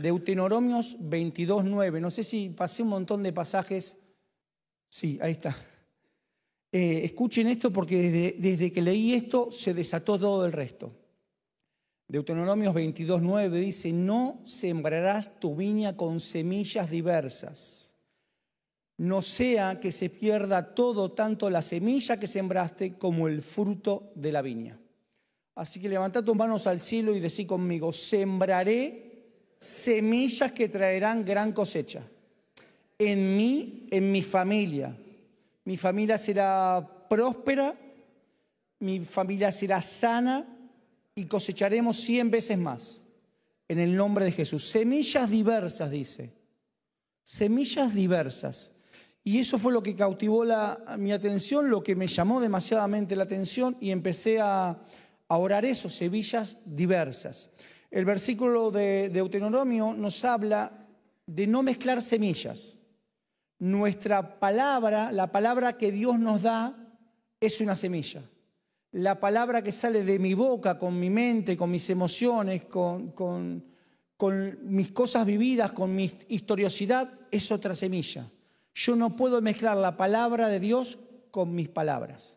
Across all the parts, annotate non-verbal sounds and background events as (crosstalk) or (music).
Deuteronomios 22.9. No sé si pasé un montón de pasajes. Sí, ahí está. Eh, escuchen esto porque desde, desde que leí esto se desató todo el resto. Deuteronomios 22.9 dice, no sembrarás tu viña con semillas diversas, no sea que se pierda todo, tanto la semilla que sembraste como el fruto de la viña. Así que levanta tus manos al cielo y decí conmigo, sembraré semillas que traerán gran cosecha. En mí, en mi familia. Mi familia será próspera, mi familia será sana y cosecharemos cien veces más. En el nombre de Jesús. Semillas diversas, dice. Semillas diversas. Y eso fue lo que cautivó mi atención, lo que me llamó demasiadamente la atención y empecé a, a orar eso, semillas diversas. El versículo de Deuteronomio nos habla de no mezclar semillas. Nuestra palabra, la palabra que Dios nos da, es una semilla. La palabra que sale de mi boca, con mi mente, con mis emociones, con, mis cosas vividas, con mi historiosidad, es otra semilla. Yo no puedo mezclar la palabra de Dios con mis palabras.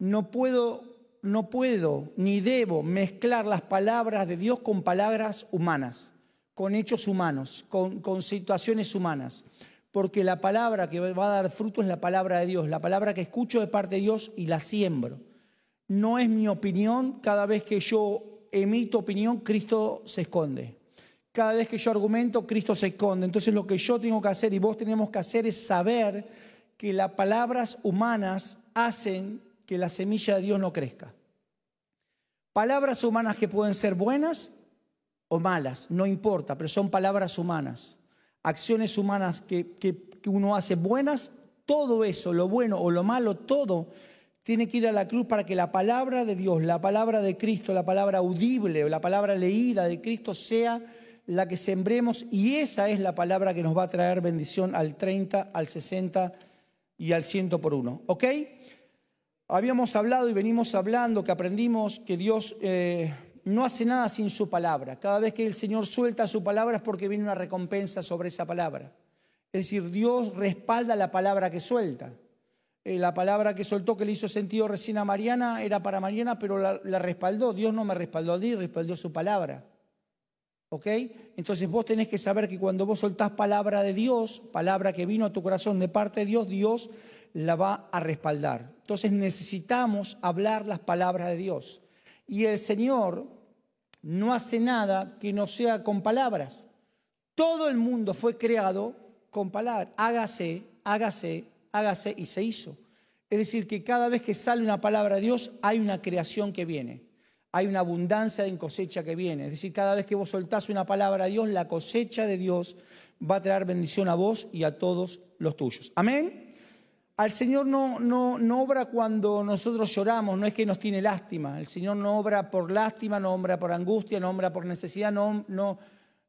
No puedo no puedo ni debo mezclar las palabras de Dios con palabras humanas, con hechos humanos, con, situaciones humanas. Porque la palabra que va a dar fruto es la palabra de Dios, la palabra que escucho de parte de Dios y la siembro. No es mi opinión, cada vez que yo emito opinión, Cristo se esconde. Cada vez que yo argumento, Cristo se esconde. Entonces lo que yo tengo que hacer y vos tenemos que hacer es saber que las palabras humanas hacen que la semilla de Dios no crezca. Palabras humanas que pueden ser buenas o malas, no importa, pero son palabras humanas. Acciones humanas que, que, uno hace buenas, todo eso, lo bueno o lo malo, todo tiene que ir a la cruz para que la palabra de Dios, la palabra de Cristo, la palabra audible, la palabra leída de Cristo sea la que sembremos y esa es la palabra que nos va a traer bendición al 30, al 60 y al 100 por uno. ¿Ok? Habíamos hablado y venimos hablando que aprendimos que Dios eh, no hace nada sin su palabra. Cada vez que el Señor suelta su palabra es porque viene una recompensa sobre esa palabra. Es decir, Dios respalda la palabra que suelta. Eh, la palabra que soltó, que le hizo sentido recién a Mariana, era para Mariana, pero la, respaldó. Dios no me respaldó a ti, respaldó su palabra. ¿Ok? Entonces vos tenés que saber que cuando vos soltás palabra de Dios, palabra que vino a tu corazón de parte de Dios, Dios la va a respaldar. Entonces necesitamos hablar las palabras de Dios. Y el Señor no hace nada que no sea con palabras. Todo el mundo fue creado con palabras. Hágase, hágase, hágase y se hizo. Es decir, que cada vez que sale una palabra de Dios hay una creación que viene. Hay una abundancia en cosecha que viene. Es decir, cada vez que vos soltás una palabra de Dios, la cosecha de Dios va a traer bendición a vos y a todos los tuyos. Amén. Al Señor no, no, obra cuando nosotros lloramos, no es que nos tiene lástima. El Señor no obra por lástima, no obra por angustia, no obra por necesidad, no,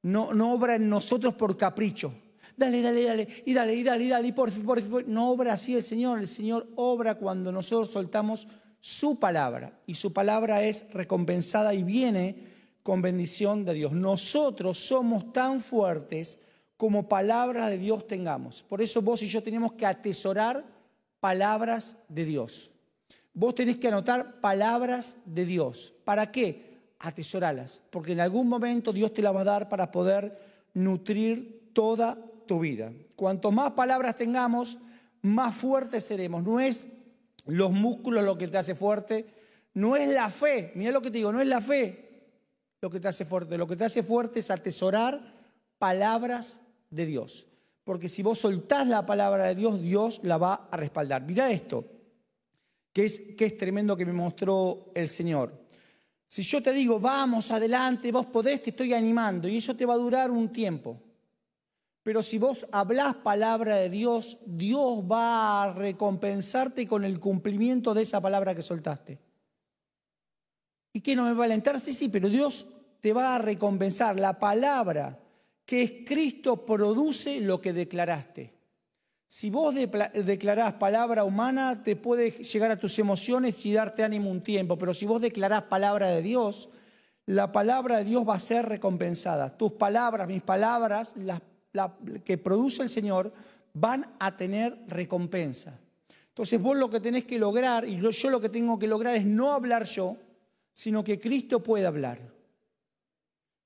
obra en nosotros por capricho. Dale, dale, dale, y dale, y dale, y dale, y por, por, por, No obra así el Señor. El Señor obra cuando nosotros soltamos su palabra. Y su palabra es recompensada y viene con bendición de Dios. Nosotros somos tan fuertes como palabra de Dios tengamos. Por eso vos y yo tenemos que atesorar palabras de Dios. Vos tenés que anotar palabras de Dios. ¿Para qué? Atesoralas, porque en algún momento Dios te la va a dar para poder nutrir toda tu vida. Cuanto más palabras tengamos, más fuertes seremos. No es los músculos lo que te hace fuerte, no es la fe. Mira lo que te digo, no es la fe lo que te hace fuerte. Lo que te hace fuerte es atesorar palabras de Dios. Porque si vos soltás la palabra de Dios, Dios la va a respaldar. Mira esto, que es, que es tremendo que me mostró el Señor. Si yo te digo, vamos adelante, vos podés, te estoy animando y eso te va a durar un tiempo. Pero si vos hablás palabra de Dios, Dios va a recompensarte con el cumplimiento de esa palabra que soltaste. ¿Y qué no me va a alentar? Sí, sí, pero Dios te va a recompensar. La palabra que es Cristo produce lo que declaraste. Si vos declarás palabra humana, te puede llegar a tus emociones y darte ánimo un tiempo, pero si vos declarás palabra de Dios, la palabra de Dios va a ser recompensada. Tus palabras, mis palabras, las que produce el Señor, van a tener recompensa. Entonces vos lo que tenés que lograr, y yo lo que tengo que lograr es no hablar yo, sino que Cristo pueda hablar.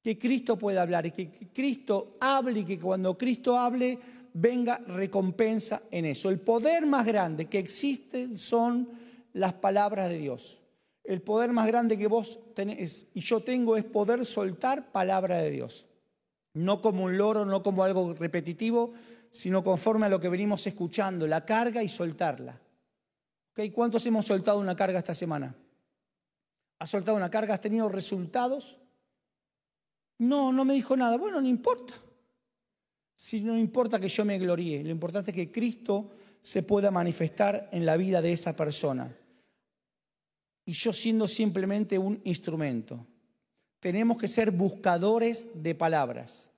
Que Cristo pueda hablar y que Cristo hable y que cuando Cristo hable venga recompensa en eso. El poder más grande que existe son las palabras de Dios. El poder más grande que vos tenés y yo tengo es poder soltar palabra de Dios. No como un loro, no como algo repetitivo, sino conforme a lo que venimos escuchando, la carga y soltarla. ¿Cuántos hemos soltado una carga esta semana? ¿Has soltado una carga? ¿Has tenido resultados? No, no me dijo nada. Bueno, no importa. Si no importa que yo me gloríe, lo importante es que Cristo se pueda manifestar en la vida de esa persona. Y yo siendo simplemente un instrumento. Tenemos que ser buscadores de palabras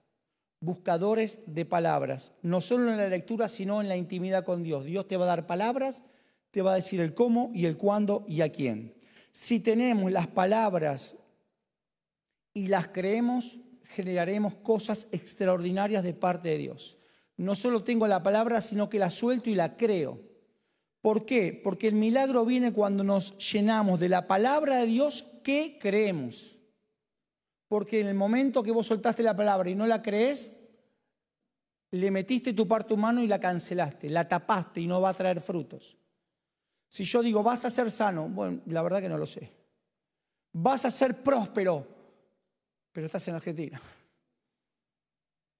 buscadores de palabras, no solo en la lectura, sino en la intimidad con Dios. Dios te va a dar palabras, te va a decir el cómo y el cuándo y a quién. Si tenemos las palabras y las creemos, generaremos cosas extraordinarias de parte de Dios. No solo tengo la palabra, sino que la suelto y la creo. ¿Por qué? Porque el milagro viene cuando nos llenamos de la palabra de Dios que creemos. Porque en el momento que vos soltaste la palabra y no la crees, le metiste tu parte humano y la cancelaste, la tapaste y no va a traer frutos. Si yo digo, vas a ser sano, bueno, la verdad que no lo sé. Vas a ser próspero, pero estás en Argentina.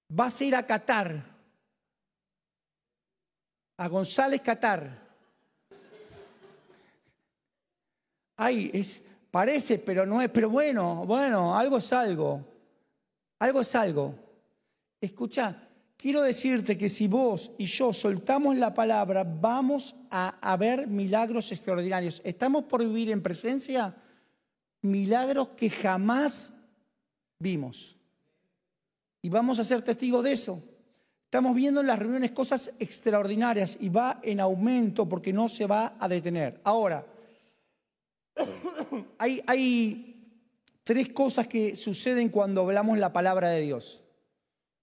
Vas a ir a Qatar, a González Qatar. Ay, es, Parece, pero no es, pero bueno, bueno, algo es algo. Algo es algo. Escucha, quiero decirte que si vos y yo soltamos la palabra, vamos a, ver milagros extraordinarios. Estamos por vivir en presencia milagros que jamás vimos. Y vamos a ser testigos de eso. Estamos viendo en las reuniones cosas extraordinarias y va en aumento porque no se va a detener. Ahora, (coughs) hay, tres cosas que suceden cuando hablamos la palabra de Dios.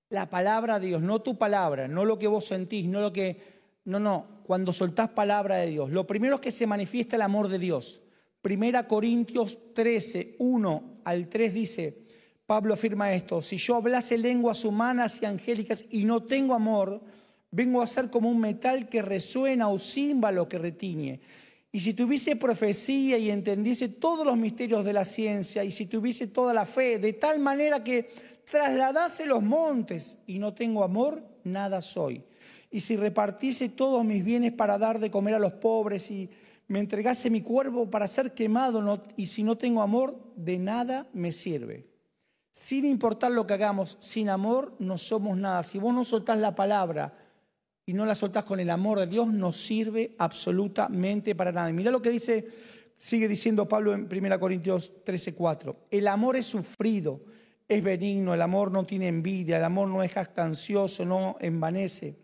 La palabra de Dios, no tu palabra, no lo que vos sentís, no lo que... No, no, cuando soltás palabra de Dios. Lo primero es que se manifiesta el amor de Dios. Primera Corintios 13, 1 al 3 dice, Pablo afirma esto, si yo hablase lenguas humanas y angélicas y no tengo amor, vengo a ser como un metal que resuena o címbalo que retiñe. Y si tuviese profecía y entendiese todos los misterios de la ciencia, y si tuviese toda la fe, de tal manera que trasladase los montes y no tengo amor, nada soy. Y si repartiese todos mis bienes para dar de comer a los pobres y me entregase mi cuerpo para ser quemado, y si no tengo amor, de nada me sirve. Sin importar lo que hagamos, sin amor no somos nada. Si vos no soltás la palabra, y no la soltás con el amor de Dios, no sirve absolutamente para nada. Y mira lo que dice, sigue diciendo Pablo en 1 Corintios 13:4. El amor es sufrido, es benigno, el amor no tiene envidia, el amor no es jactancioso, no envanece.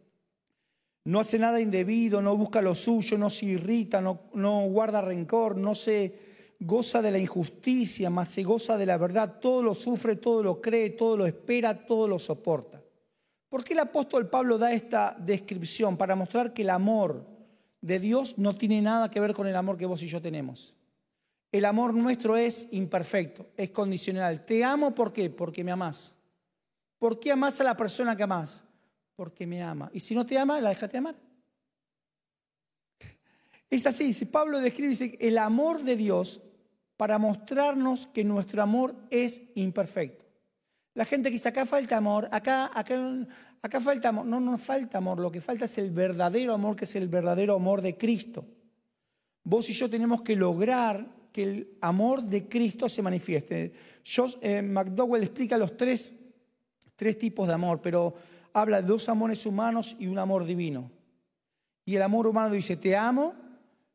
No hace nada indebido, no busca lo suyo, no se irrita, no guarda rencor, no se goza de la injusticia, más se goza de la verdad. Todo lo sufre, todo lo cree, todo lo espera, todo lo soporta. ¿Por qué el apóstol Pablo da esta descripción? Para mostrar que el amor de Dios no tiene nada que ver con el amor que vos y yo tenemos. El amor nuestro es imperfecto, es condicional. Te amo ¿por qué? Porque me amás. ¿Por qué amás a la persona que amás? Porque me ama. Y si no te ama, la dejaste amar. (laughs) Es así, si Pablo describe dice, el amor de Dios para mostrarnos que nuestro amor es imperfecto. La gente que dice, acá falta amor, acá, acá, acá falta amor. No, no falta amor, lo que falta es el verdadero amor, que es el verdadero amor de Cristo. Vos y yo tenemos que lograr que el amor de Cristo se manifieste. Josh, eh, McDowell explica los tres, tres tipos de amor, pero habla de dos amores humanos y un amor divino. Y el amor humano dice, te amo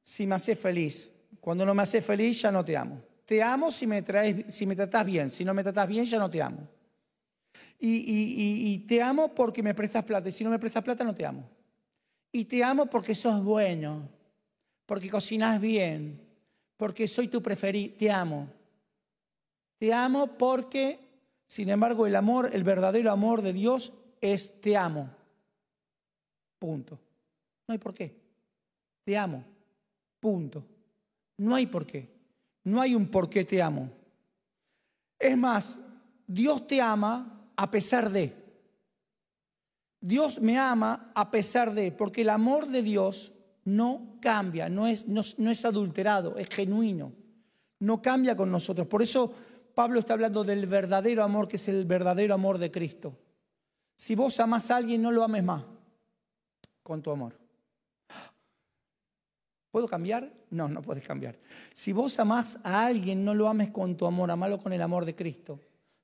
si me haces feliz. Cuando no me haces feliz, ya no te amo. Te amo si me, traes, tratás bien. Si no me tratás bien, ya no te amo. Y, te amo porque me prestas plata. Y si no me prestas plata, no te amo. Y te amo porque sos bueno, porque cocinas bien, porque soy tu preferido. Te amo. Te amo porque, sin embargo, el amor, el verdadero amor de Dios es te amo. Punto. No hay por qué. Te amo. Punto. No hay por qué. No hay un por qué te amo. Es más, Dios te ama a pesar de. Dios me ama a pesar de, porque el amor de Dios no cambia, no es, no, es adulterado, es genuino, no cambia con nosotros. Por eso Pablo está hablando del verdadero amor, que es el verdadero amor de Cristo. Si vos amas a alguien, no lo ames más con tu amor. ¿Puedo cambiar? No, no puedes cambiar. Si vos amás a alguien, no lo ames con tu amor, amalo con el amor de Cristo,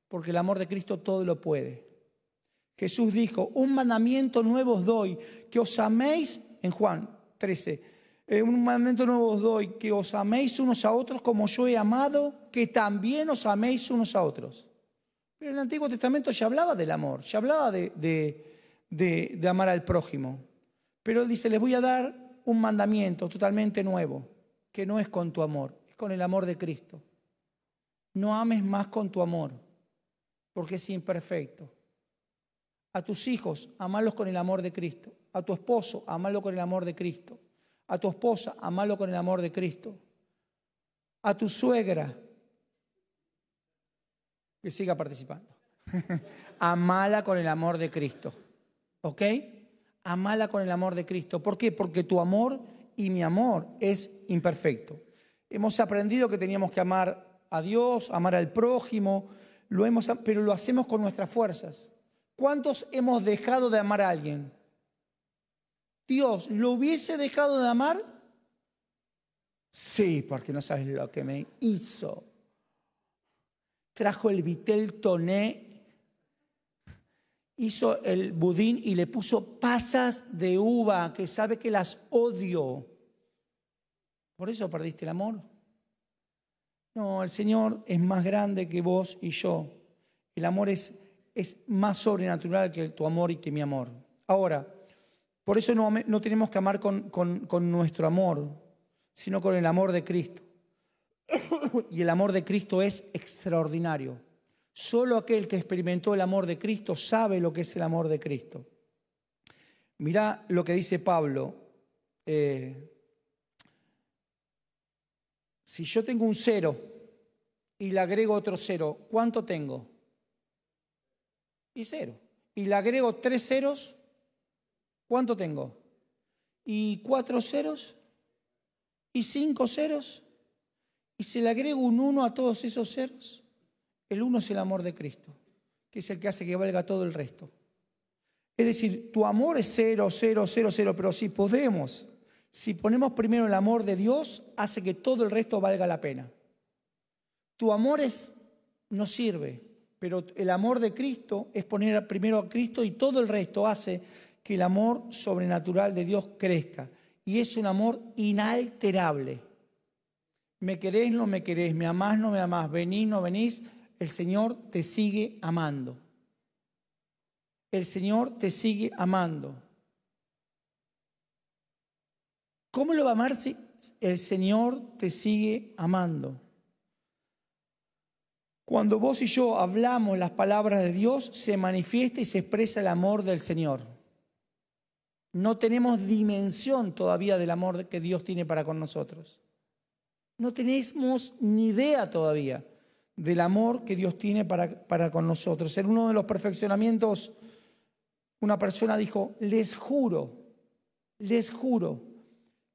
porque el amor de Cristo todo lo puede. Jesús dijo, un mandamiento nuevo os doy, que os améis, en Juan 13, eh, un mandamiento nuevo os doy, que os améis unos a otros como yo he amado, que también os améis unos a otros. Pero en el Antiguo Testamento ya hablaba del amor, ya hablaba de, de, de amar al prójimo. Pero dice, les voy a dar un mandamiento totalmente nuevo, que no es con tu amor, es con el amor de Cristo. No ames más con tu amor, porque es imperfecto. A tus hijos, amarlos con el amor de Cristo. A tu esposo, amarlo con el amor de Cristo. A tu esposa, amarlo con el amor de Cristo. A tu suegra, que siga participando. (laughs) Amala con el amor de Cristo. ¿Ok? Amala con el amor de Cristo. ¿Por qué? Porque tu amor y mi amor es imperfecto. Hemos aprendido que teníamos que amar a Dios, amar al prójimo, pero lo hacemos con nuestras fuerzas. ¿Cuántos hemos dejado de amar a alguien? Dios, ¿lo hubiese dejado de amar? Sí, porque no sabes lo que me hizo. Trajo el vitel toné hizo el budín y le puso pasas de uva, que sabe que las odio. Por eso perdiste el amor. No, el Señor es más grande que vos y yo. El amor es, es más sobrenatural que tu amor y que mi amor. Ahora, por eso no, no tenemos que amar con, con nuestro amor, sino con el amor de Cristo. (coughs) y el amor de Cristo es extraordinario. Solo aquel que experimentó el amor de Cristo sabe lo que es el amor de Cristo. Mirá lo que dice Pablo. Eh, si yo tengo un cero y le agrego otro cero, ¿cuánto tengo? Y cero. Y le agrego tres ceros, ¿cuánto tengo? Y cuatro ceros, y cinco ceros, y si le agrego un uno a todos esos ceros, el uno es el amor de Cristo, que es el que hace que valga todo el resto. Es decir, tu amor es cero, cero, cero, cero, pero si podemos, si ponemos primero el amor de Dios, hace que todo el resto valga la pena. Tu amor es, no sirve, pero el amor de Cristo es poner primero a Cristo y todo el resto hace que el amor sobrenatural de Dios crezca. Y es un amor inalterable. Me querés, no me querés, me amás, no me amás, venís, no venís, el Señor te sigue amando. El Señor te sigue amando. ¿Cómo lo va a amar si el Señor te sigue amando? Cuando vos y yo hablamos las palabras de Dios, se manifiesta y se expresa el amor del Señor. No tenemos dimensión todavía del amor que Dios tiene para con nosotros. No tenemos ni idea todavía del amor que Dios tiene para, para con nosotros. En uno de los perfeccionamientos, una persona dijo, les juro, les juro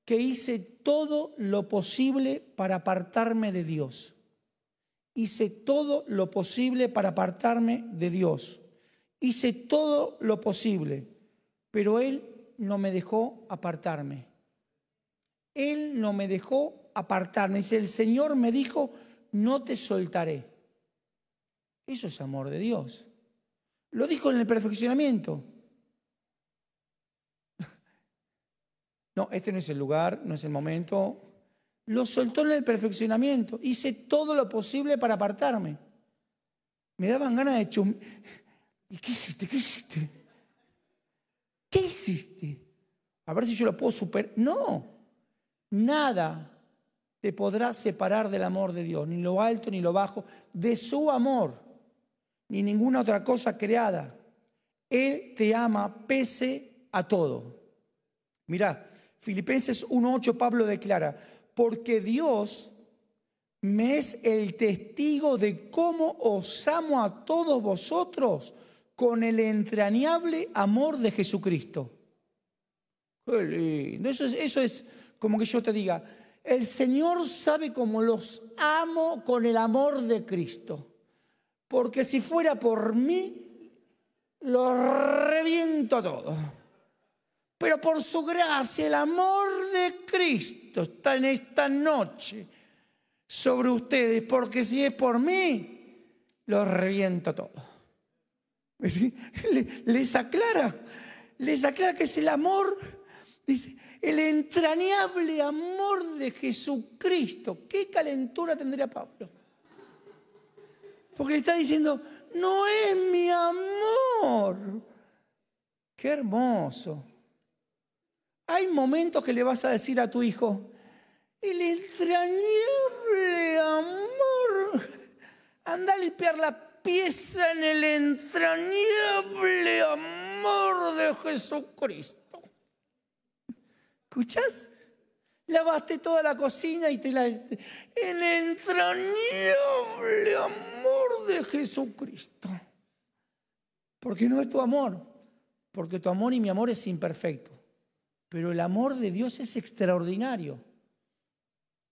que hice todo lo posible para apartarme de Dios. Hice todo lo posible para apartarme de Dios. Hice todo lo posible, pero Él no me dejó apartarme. Él no me dejó apartarme. Dice, el Señor me dijo, no te soltaré. Eso es amor de Dios. Lo dijo en el perfeccionamiento. (laughs) No, este no es el lugar, no es el momento. Lo soltó en el perfeccionamiento. Hice todo lo posible para apartarme. Me daban ganas de chum... (laughs) ¿Y qué hiciste? ¿Qué hiciste? ¿Qué hiciste? A ver si yo lo puedo superar. No, nada te podrá separar del amor de Dios, ni lo alto ni lo bajo, de su amor, ni ninguna otra cosa creada. Él te ama pese a todo. Mirá, Filipenses 1.8 Pablo declara, porque Dios me es el testigo de cómo os amo a todos vosotros con el entrañable amor de Jesucristo. Qué lindo. Eso es, eso es como que yo te diga, el Señor sabe cómo los amo con el amor de Cristo. Porque si fuera por mí, lo reviento todo. Pero por su gracia, el amor de Cristo está en esta noche sobre ustedes. Porque si es por mí, lo reviento todo. (laughs) Les aclara, les aclara que es el amor, dice, el entrañable amor de Jesucristo. ¿Qué calentura tendría Pablo? Porque le está diciendo, no es mi amor. Qué hermoso. Hay momentos que le vas a decir a tu hijo, el entrañable amor. Anda a limpiar la pieza en el entrañable amor de Jesucristo. ¿Escuchas? Lavaste toda la cocina y te la... El entrañable amor de Jesucristo. Porque no es tu amor, porque tu amor y mi amor es imperfecto. Pero el amor de Dios es extraordinario.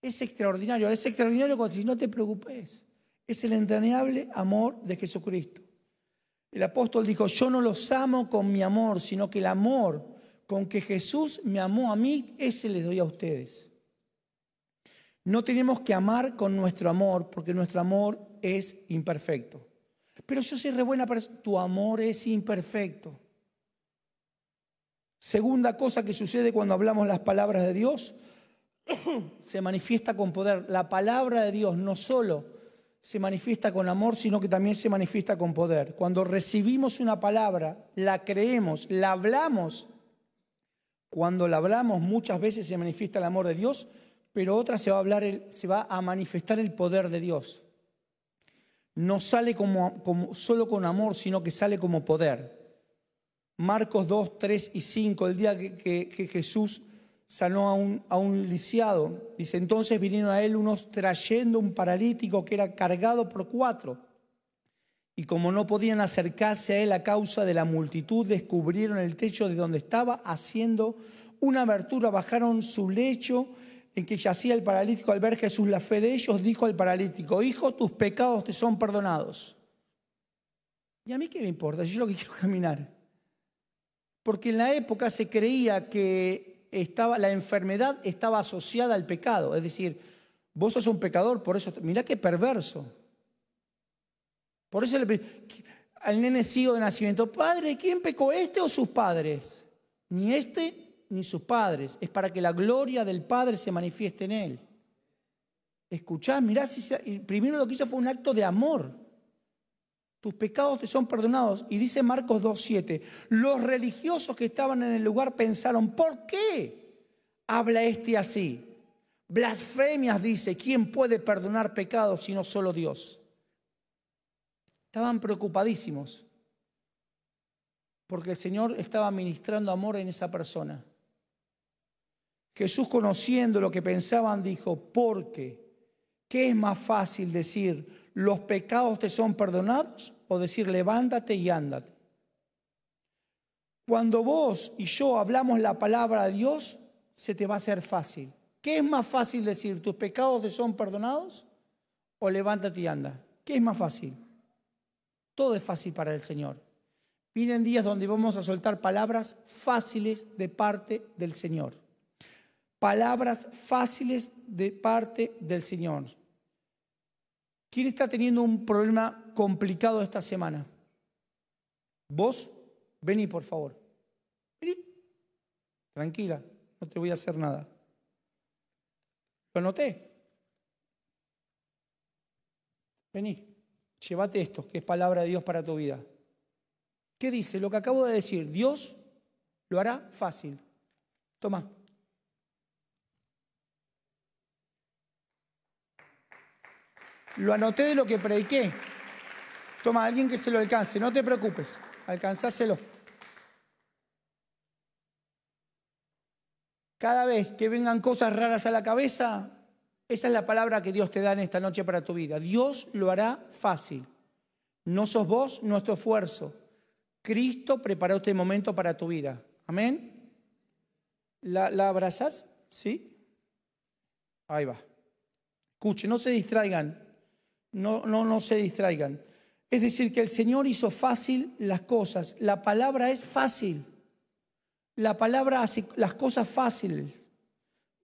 Es extraordinario. Es extraordinario cuando si no te preocupes es el entrañable amor de Jesucristo. El apóstol dijo, yo no los amo con mi amor, sino que el amor con que Jesús me amó a mí, ese les doy a ustedes. No tenemos que amar con nuestro amor, porque nuestro amor es imperfecto. Pero yo soy re buena persona, tu amor es imperfecto. Segunda cosa que sucede cuando hablamos las palabras de Dios, (coughs) se manifiesta con poder. La palabra de Dios no solo se manifiesta con amor, sino que también se manifiesta con poder. Cuando recibimos una palabra, la creemos, la hablamos, cuando la hablamos muchas veces se manifiesta el amor de Dios, pero otra se va a, se va a manifestar el poder de Dios. No sale solo con amor, sino que sale como poder. Marcos 2, 3 y 5, el día que, que Jesús sanó a un, a un lisiado. Dice, entonces vinieron a él unos trayendo un paralítico que era cargado por cuatro. Y como no podían acercarse a él a causa de la multitud, descubrieron el techo de donde estaba haciendo una abertura, bajaron su lecho en que yacía el paralítico. Al ver Jesús la fe de ellos, dijo al paralítico, hijo, tus pecados te son perdonados. ¿Y a mí qué me importa? Yo lo que quiero caminar. Porque en la época se creía que estaba, la enfermedad estaba asociada al pecado. Es decir, vos sos un pecador, por eso, mirá qué perverso. Por eso le, al nene ciego de nacimiento, padre, ¿quién pecó, este o sus padres? Ni este ni sus padres. Es para que la gloria del Padre se manifieste en él. Escuchá, mirá, si primero lo que hizo fue un acto de amor tus pecados te son perdonados. Y dice Marcos 2.7, los religiosos que estaban en el lugar pensaron, ¿por qué habla este así? Blasfemias dice, ¿quién puede perdonar pecados sino solo Dios? Estaban preocupadísimos porque el Señor estaba ministrando amor en esa persona. Jesús conociendo lo que pensaban dijo, porque, ¿qué es más fácil decir? ¿Los pecados te son perdonados o decir levántate y ándate. Cuando vos y yo hablamos la palabra de Dios, se te va a hacer fácil. ¿Qué es más fácil decir? ¿Tus pecados te son perdonados o levántate y anda? ¿Qué es más fácil? Todo es fácil para el Señor. Vienen días donde vamos a soltar palabras fáciles de parte del Señor. Palabras fáciles de parte del Señor. ¿Quién está teniendo un problema complicado esta semana? Vos, vení por favor. Vení. Tranquila, no te voy a hacer nada. Lo anoté. Vení, llévate esto, que es palabra de Dios para tu vida. ¿Qué dice? Lo que acabo de decir, Dios lo hará fácil. Toma. Lo anoté de lo que prediqué. Toma, alguien que se lo alcance, no te preocupes, alcanzáselo. Cada vez que vengan cosas raras a la cabeza, esa es la palabra que Dios te da en esta noche para tu vida. Dios lo hará fácil. No sos vos, nuestro esfuerzo. Cristo preparó este momento para tu vida. Amén. ¿La, la abrazás? ¿Sí? Ahí va. Escuche, no se distraigan. No, no, no se distraigan. Es decir, que el Señor hizo fácil las cosas. La palabra es fácil. La palabra hace las cosas fáciles.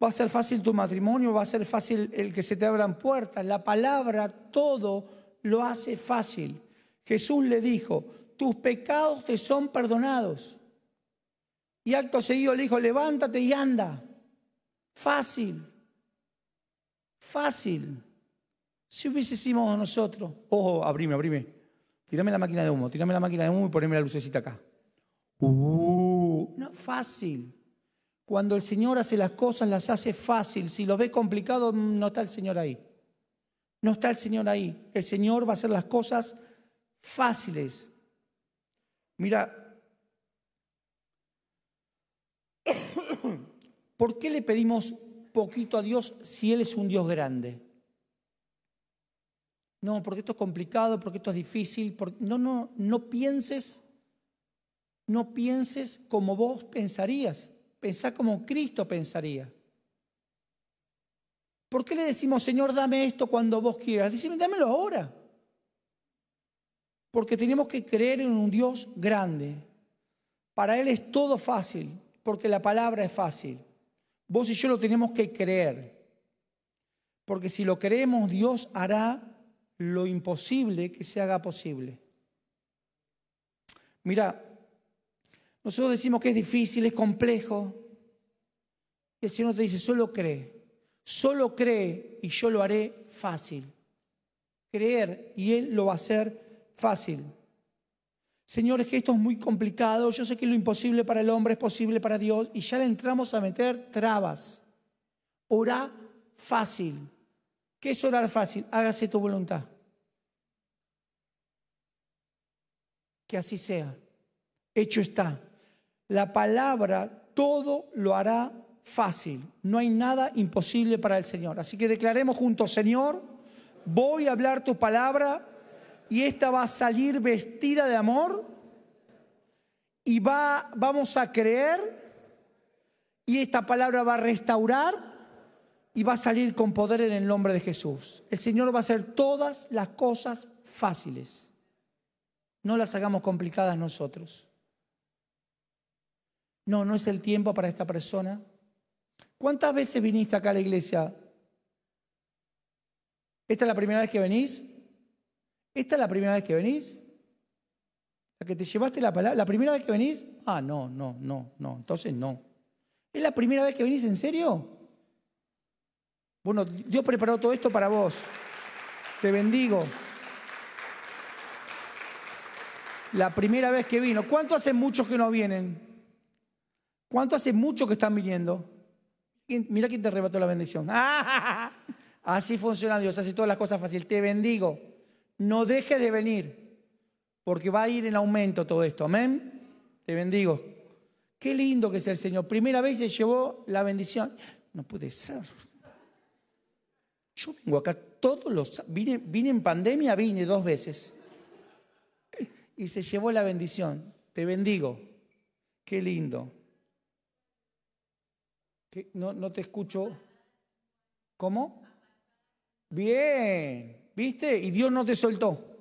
Va a ser fácil tu matrimonio, va a ser fácil el que se te abran puertas. La palabra todo lo hace fácil. Jesús le dijo, tus pecados te son perdonados. Y acto seguido le dijo, levántate y anda. Fácil. Fácil. Si hubiésemos nosotros, ojo, abrime, abrime. Tírame la máquina de humo, tírame la máquina de humo y poneme la lucecita acá. Uh, no fácil. Cuando el Señor hace las cosas, las hace fácil. Si lo ve complicado, no está el Señor ahí. No está el Señor ahí. El Señor va a hacer las cosas fáciles. Mira, (coughs) ¿por qué le pedimos poquito a Dios si Él es un Dios grande? No, porque esto es complicado, porque esto es difícil. No, no, no pienses, no pienses como vos pensarías. Pensá como Cristo pensaría. ¿Por qué le decimos, Señor, dame esto cuando vos quieras? Decime, dámelo ahora. Porque tenemos que creer en un Dios grande. Para Él es todo fácil, porque la palabra es fácil. Vos y yo lo tenemos que creer. Porque si lo creemos, Dios hará lo imposible que se haga posible. Mira, nosotros decimos que es difícil, es complejo. El Señor te dice, solo cree, solo cree y yo lo haré fácil. Creer y Él lo va a hacer fácil. Señor, es que esto es muy complicado, yo sé que lo imposible para el hombre es posible para Dios y ya le entramos a meter trabas. Ora fácil. ¿Qué es orar fácil? Hágase tu voluntad. Que así sea. Hecho está. La palabra todo lo hará fácil. No hay nada imposible para el Señor. Así que declaremos juntos, Señor, voy a hablar tu palabra y esta va a salir vestida de amor y va, vamos a creer y esta palabra va a restaurar y va a salir con poder en el nombre de Jesús. El Señor va a hacer todas las cosas fáciles. No las hagamos complicadas nosotros. No, no es el tiempo para esta persona. ¿Cuántas veces viniste acá a la iglesia? ¿Esta es la primera vez que venís? ¿Esta es la primera vez que venís? ¿La que te llevaste la palabra? ¿La primera vez que venís? Ah, no, no, no, no. Entonces no. ¿Es la primera vez que venís en serio? Bueno, Dios preparó todo esto para vos. Te bendigo. La primera vez que vino. ¿Cuánto hace muchos que no vienen? ¿Cuánto hace mucho que están viniendo? Mira quién te arrebató la bendición. (laughs) Así funciona Dios, hace todas las cosas fáciles. Te bendigo. No dejes de venir, porque va a ir en aumento todo esto. Amén. Te bendigo. Qué lindo que es el Señor. Primera vez se llevó la bendición. No puede ser. Yo vengo acá todos los... Vine, vine en pandemia, vine dos veces. Y se llevó la bendición. Te bendigo. Qué lindo. No, no te escucho. ¿Cómo? Bien, ¿viste? Y Dios no te soltó.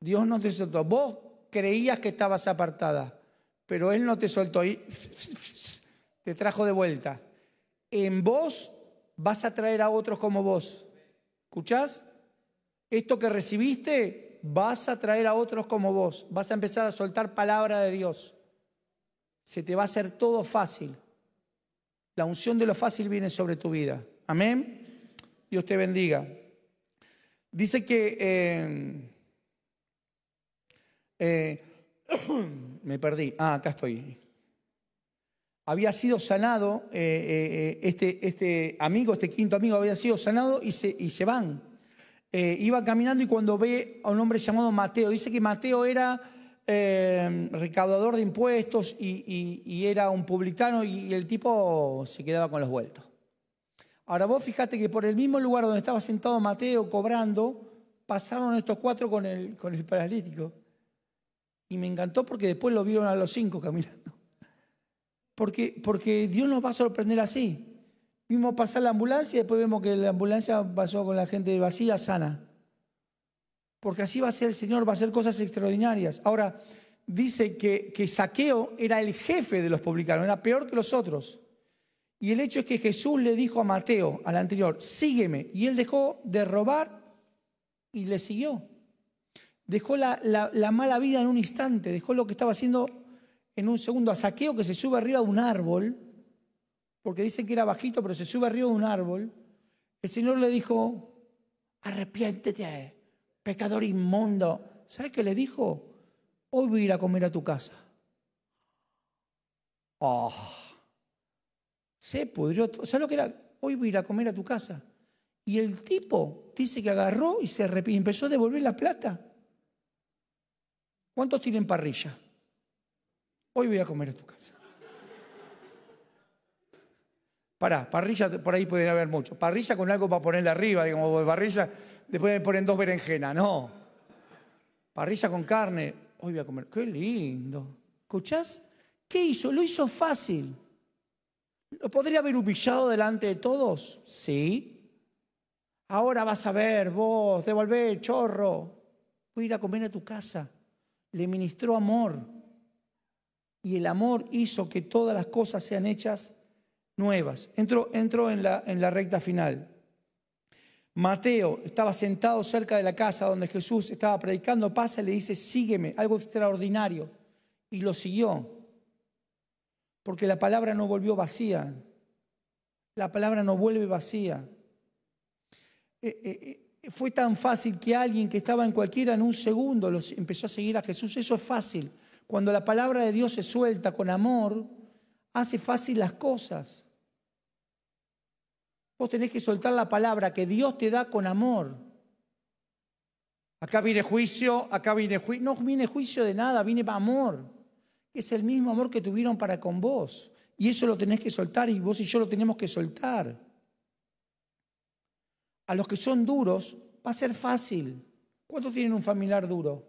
Dios no te soltó. Vos creías que estabas apartada, pero Él no te soltó y (laughs) te trajo de vuelta. En vos vas a traer a otros como vos. ¿Escuchás? Esto que recibiste, vas a traer a otros como vos. Vas a empezar a soltar palabra de Dios. Se te va a hacer todo fácil. La unción de lo fácil viene sobre tu vida. Amén. Dios te bendiga. Dice que eh, eh, (clears throat) me perdí. Ah, acá estoy. Había sido sanado, eh, este, este amigo, este quinto amigo había sido sanado y se, y se van. iba caminando y cuando ve a un hombre llamado Mateo, dice que Mateo era eh, recaudador de impuestos y, era un publicano y el tipo se quedaba con los vueltos. Ahora vos fíjate que por el mismo lugar donde estaba sentado Mateo cobrando, pasaron estos cuatro con el, con el paralítico. Y me encantó porque después lo vieron a los cinco caminando. Porque, porque Dios nos va a sorprender así. Vimos pasar la ambulancia y después vemos que la ambulancia pasó con la gente vacía, sana. Porque así va a ser el Señor, va a hacer cosas extraordinarias. Ahora, dice que, que Saqueo era el jefe de los publicanos, era peor que los otros. Y el hecho es que Jesús le dijo a Mateo, al anterior, sígueme. Y él dejó de robar y le siguió. Dejó la, mala vida en un instante, dejó lo que estaba haciendo en un segundo. A Saqueo que se sube arriba de un árbol, porque dicen que era bajito, pero se sube arriba de un árbol. El Señor le dijo, arrepiéntete, pecador inmundo. ¿Sabes qué le dijo? Hoy voy a ir a comer a tu casa. Oh se pudrió todo. ¿Sabes lo que era? Hoy voy a ir a comer a tu casa. Y el tipo dice que agarró y se y empezó a devolver la plata. ¿Cuántos tienen parrilla? Hoy voy a comer a tu casa. Pará, parrilla por ahí pueden haber mucho. Parrilla con algo para ponerle arriba, digamos, parrilla, después me ponen dos berenjenas, no. Parrilla con carne, hoy voy a comer. Qué lindo. ¿Escuchás? ¿Qué hizo? Lo hizo fácil. ¿Lo podría haber humillado delante de todos? Sí. Ahora vas a ver, vos, devolvé, chorro. Voy a ir a comer a tu casa. Le ministró amor. Y el amor hizo que todas las cosas sean hechas nuevas. Entró, entró en, la, en la recta final. Mateo estaba sentado cerca de la casa donde Jesús estaba predicando, pasa y le dice, sígueme, algo extraordinario. Y lo siguió porque la palabra no volvió vacía. La palabra no vuelve vacía. Eh, eh, eh, fue tan fácil que alguien que estaba en cualquiera en un segundo los empezó a seguir a Jesús. Eso es fácil. Cuando la palabra de Dios se suelta con amor, hace fácil las cosas. Vos tenés que soltar la palabra que Dios te da con amor. Acá viene juicio, acá viene juicio. No viene juicio de nada, viene amor es el mismo amor que tuvieron para con vos. Y eso lo tenés que soltar y vos y yo lo tenemos que soltar. A los que son duros va a ser fácil. ¿Cuántos tienen un familiar duro?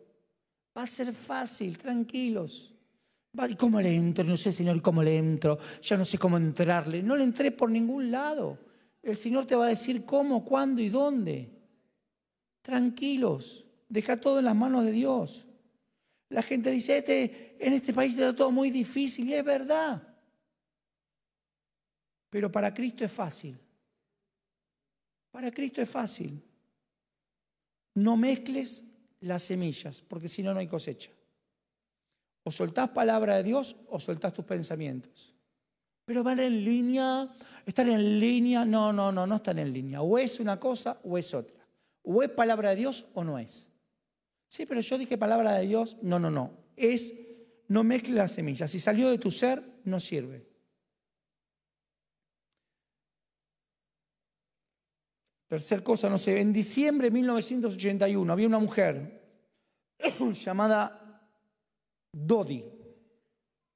Va a ser fácil, tranquilos. ¿Y cómo le entro? No sé, Señor, cómo le entro. Ya no sé cómo entrarle. No le entré por ningún lado. El Señor te va a decir cómo, cuándo y dónde. Tranquilos. Deja todo en las manos de Dios. La gente dice, este, en este país está todo muy difícil y es verdad. Pero para Cristo es fácil. Para Cristo es fácil. No mezcles las semillas, porque si no, no hay cosecha. O soltás palabra de Dios o soltás tus pensamientos. Pero van en línea, están en línea. No, no, no, no están en línea. O es una cosa o es otra. O es palabra de Dios o no es. Sí, pero yo dije palabra de Dios. No, no, no. Es, no mezcle las semillas. Si salió de tu ser, no sirve. Tercer cosa, no sé, en diciembre de 1981 había una mujer (coughs) llamada Dodi.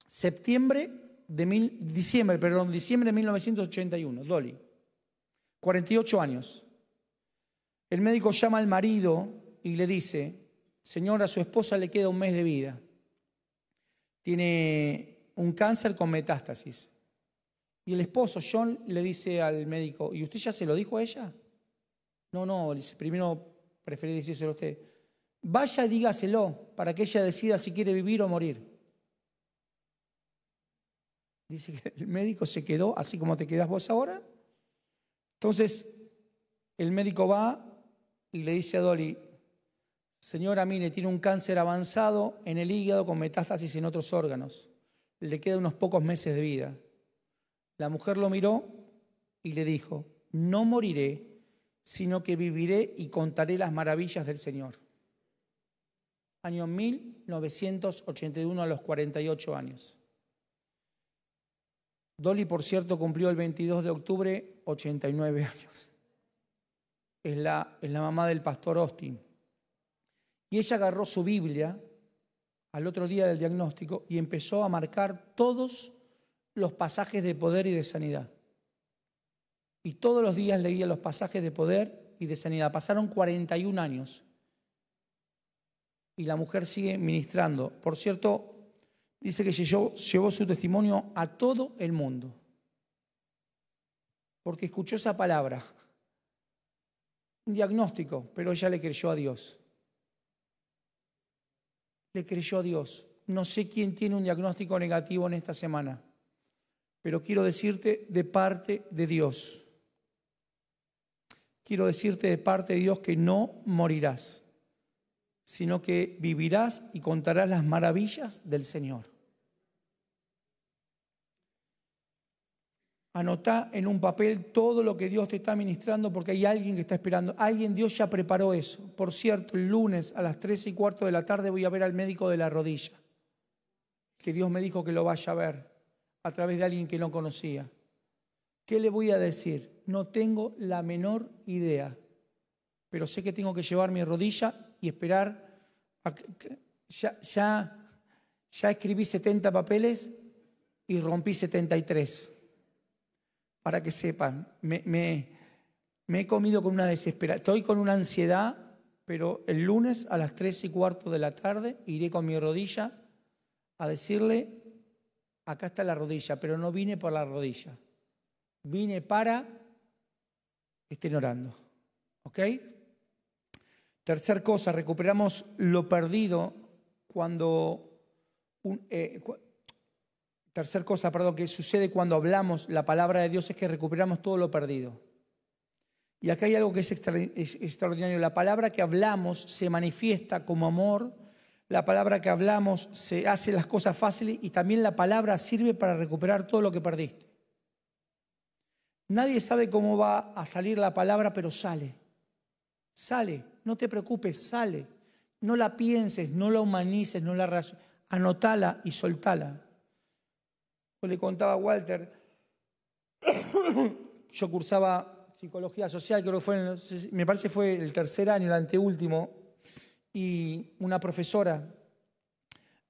Septiembre de mil, diciembre, diciembre de 1981, Dolly. 48 años. El médico llama al marido y le dice, Señor, a su esposa le queda un mes de vida. Tiene un cáncer con metástasis. Y el esposo, John, le dice al médico, ¿y usted ya se lo dijo a ella? No, no, primero preferí decírselo a usted. Vaya y dígaselo para que ella decida si quiere vivir o morir. Dice que el médico se quedó así como te quedas vos ahora. Entonces, el médico va y le dice a Dolly, Señora, mire, tiene un cáncer avanzado en el hígado con metástasis en otros órganos. Le quedan unos pocos meses de vida. La mujer lo miró y le dijo, no moriré, sino que viviré y contaré las maravillas del Señor. Año 1981 a los 48 años. Dolly, por cierto, cumplió el 22 de octubre 89 años. es la, es la mamá del pastor Austin. Y ella agarró su Biblia al otro día del diagnóstico y empezó a marcar todos los pasajes de poder y de sanidad. Y todos los días leía los pasajes de poder y de sanidad. Pasaron 41 años. Y la mujer sigue ministrando. Por cierto, dice que llevó, su testimonio a todo el mundo. Porque escuchó esa palabra. Un diagnóstico, pero ella le creyó a Dios le creyó a Dios. No sé quién tiene un diagnóstico negativo en esta semana, pero quiero decirte de parte de Dios. Quiero decirte de parte de Dios que no morirás, sino que vivirás y contarás las maravillas del Señor. Anotá en un papel todo lo que Dios te está ministrando porque hay alguien que está esperando. Alguien, Dios ya preparó eso. Por cierto, el lunes a las tres y cuarto de la tarde voy a ver al médico de la rodilla. Que Dios me dijo que lo vaya a ver a través de alguien que no conocía. ¿Qué le voy a decir? No tengo la menor idea. Pero sé que tengo que llevar mi rodilla y esperar. ya, ya, ya escribí 70 papeles y rompí 73 para que sepan, me, he comido con una desesperación, estoy con una ansiedad, pero el lunes a las tres y cuarto de la tarde iré con mi rodilla a decirle, acá está la rodilla, pero no vine por la rodilla, vine para estén orando. ¿Ok? Tercer cosa, recuperamos lo perdido cuando eh, Tercer cosa, perdón, que sucede cuando hablamos la palabra de Dios es que recuperamos todo lo perdido. Y acá hay algo que es, extraordinario. La palabra que hablamos se manifiesta como amor, la palabra que hablamos se hace las cosas fáciles y también la palabra sirve para recuperar todo lo que perdiste. Nadie sabe cómo va a salir la palabra, pero sale. Sale, no te preocupes, sale. No la pienses, no la humanices, no la anotala y soltala. Yo le contaba a Walter, (coughs) yo cursaba psicología social, creo que fue, me parece fue el tercer año, el anteúltimo, y una profesora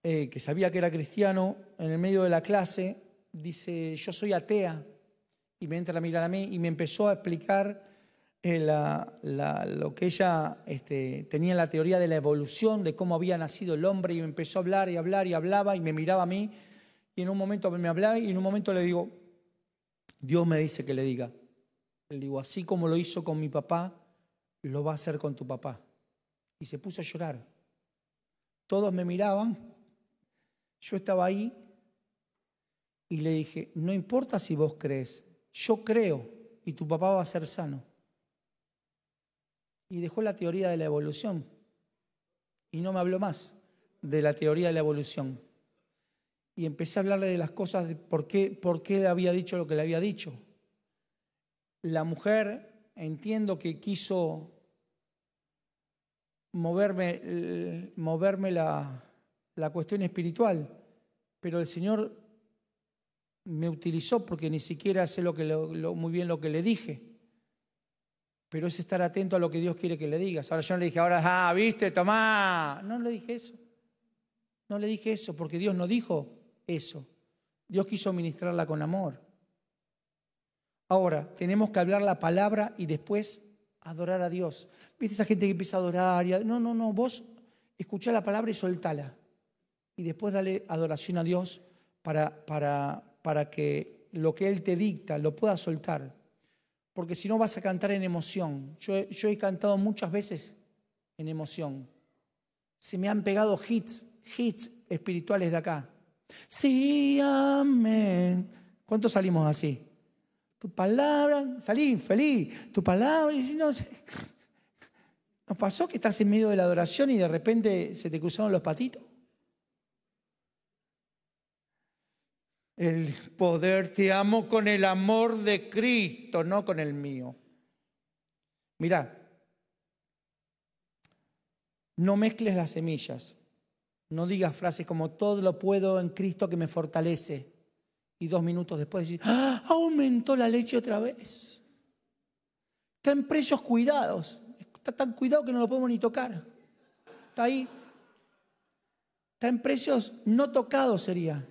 eh, que sabía que era cristiano, en el medio de la clase, dice, yo soy atea, y me entra a mirar a mí y me empezó a explicar eh, lo que ella este, tenía en la teoría de la evolución, de cómo había nacido el hombre, y me empezó a hablar y hablar y hablaba y me miraba a mí y en un momento me hablaba y en un momento le digo, Dios me dice que le diga. Le digo, así como lo hizo con mi papá, lo va a hacer con tu papá. Y se puso a llorar. Todos me miraban, yo estaba ahí y le dije, no importa si vos crees, yo creo y tu papá va a ser sano. Y dejó la teoría de la evolución y no me habló más de la teoría de la evolución y empecé a hablarle de las cosas, de por qué, por qué le había dicho lo que le había dicho. La mujer, entiendo que quiso moverme, moverme la, la cuestión espiritual, pero el Señor me utilizó porque ni siquiera sé lo que, muy bien lo que le dije. Pero es estar atento a lo que Dios quiere que le digas. Ahora yo no le dije, ahora, ah, viste, tomá. No le dije eso. No le dije eso porque Dios no dijo eso. Dios quiso ministrarla con amor. Ahora, tenemos que hablar la palabra y después adorar a Dios. ¿Viste esa gente que empieza a adorar? No, no, no, vos escuchá la palabra y soltala. Y después dale adoración a Dios para, para, para que lo que Él te dicta lo puedas soltar. Porque si no vas a cantar en emoción. Yo, he cantado muchas veces en emoción. Se me han pegado hits, hits espirituales de acá. Sí, amén. ¿Cuántos salimos así? Tu palabra, salí feliz. Tu palabra, y si no, (laughs) ¿nos pasó que estás en medio de la adoración y de repente se te cruzaron los patitos? El poder te amo con el amor de Cristo, no con el mío. Mira, no mezcles las semillas. No digas frases como todo lo puedo en Cristo que me fortalece. Y dos minutos después decir, ¡Ah, aumentó la leche otra vez. Está en precios cuidados. Está tan cuidado que no lo podemos ni tocar. Está ahí. Está en precios no tocados sería.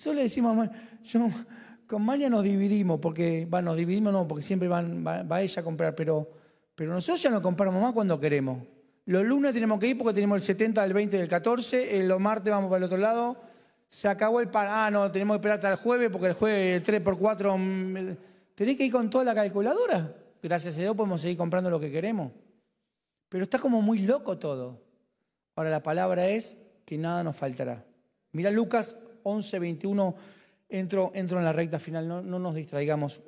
Nosotros le decimos, yo, con María nos dividimos, porque, bueno, nos dividimos no, porque siempre van, va, ella a comprar, pero, pero nosotros ya no compramos más cuando queremos. Los lunes tenemos que ir porque tenemos el 70, el 20 y el 14, los martes vamos para el otro lado, se acabó el pan, ah, no, tenemos que esperar hasta el jueves porque el jueves el 3 por 4 mm, tenés que ir con toda la calculadora. Gracias a Dios podemos seguir comprando lo que queremos. Pero está como muy loco todo. Ahora la palabra es que nada nos faltará. Mira Lucas 11, 21 entro, entro en la recta final, no, no nos distraigamos.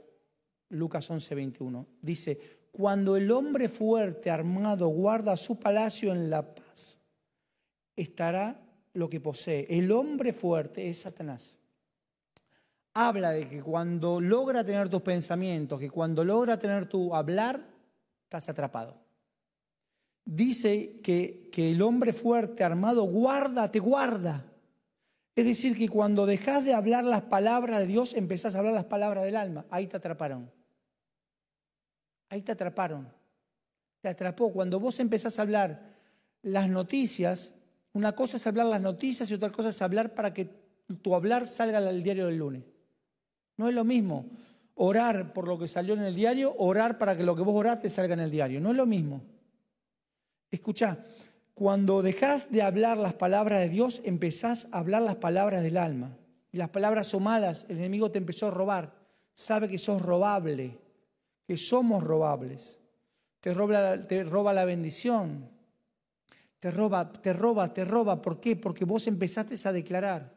Lucas 11, 21. Dice, cuando el hombre fuerte, armado, guarda su palacio en la paz, estará lo que posee. El hombre fuerte es Satanás. Habla de que cuando logra tener tus pensamientos, que cuando logra tener tu hablar, estás atrapado. Dice que, que el hombre fuerte, armado, guarda, te guarda. Es decir, que cuando dejas de hablar las palabras de Dios, empezás a hablar las palabras del alma. Ahí te atraparon. Ahí te atraparon. Te atrapó. Cuando vos empezás a hablar las noticias, una cosa es hablar las noticias y otra cosa es hablar para que tu hablar salga al diario del lunes. No es lo mismo orar por lo que salió en el diario, orar para que lo que vos oraste salga en el diario. No es lo mismo. Escucha, cuando dejas de hablar las palabras de Dios, empezás a hablar las palabras del alma. Y las palabras son malas, el enemigo te empezó a robar. Sabe que sos robable, que somos robables. Te roba, te roba la bendición. Te roba, te roba, te roba. ¿Por qué? Porque vos empezaste a declarar.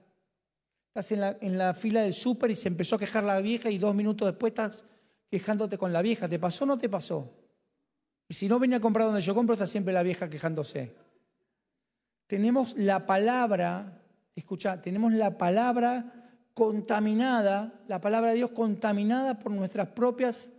Estás en la, en la fila del súper y se empezó a quejar la vieja y dos minutos después estás quejándote con la vieja. ¿Te pasó o no te pasó? Y si no venía a comprar donde yo compro, está siempre la vieja quejándose tenemos la palabra, escucha, tenemos la palabra contaminada, la palabra de Dios contaminada por nuestras propias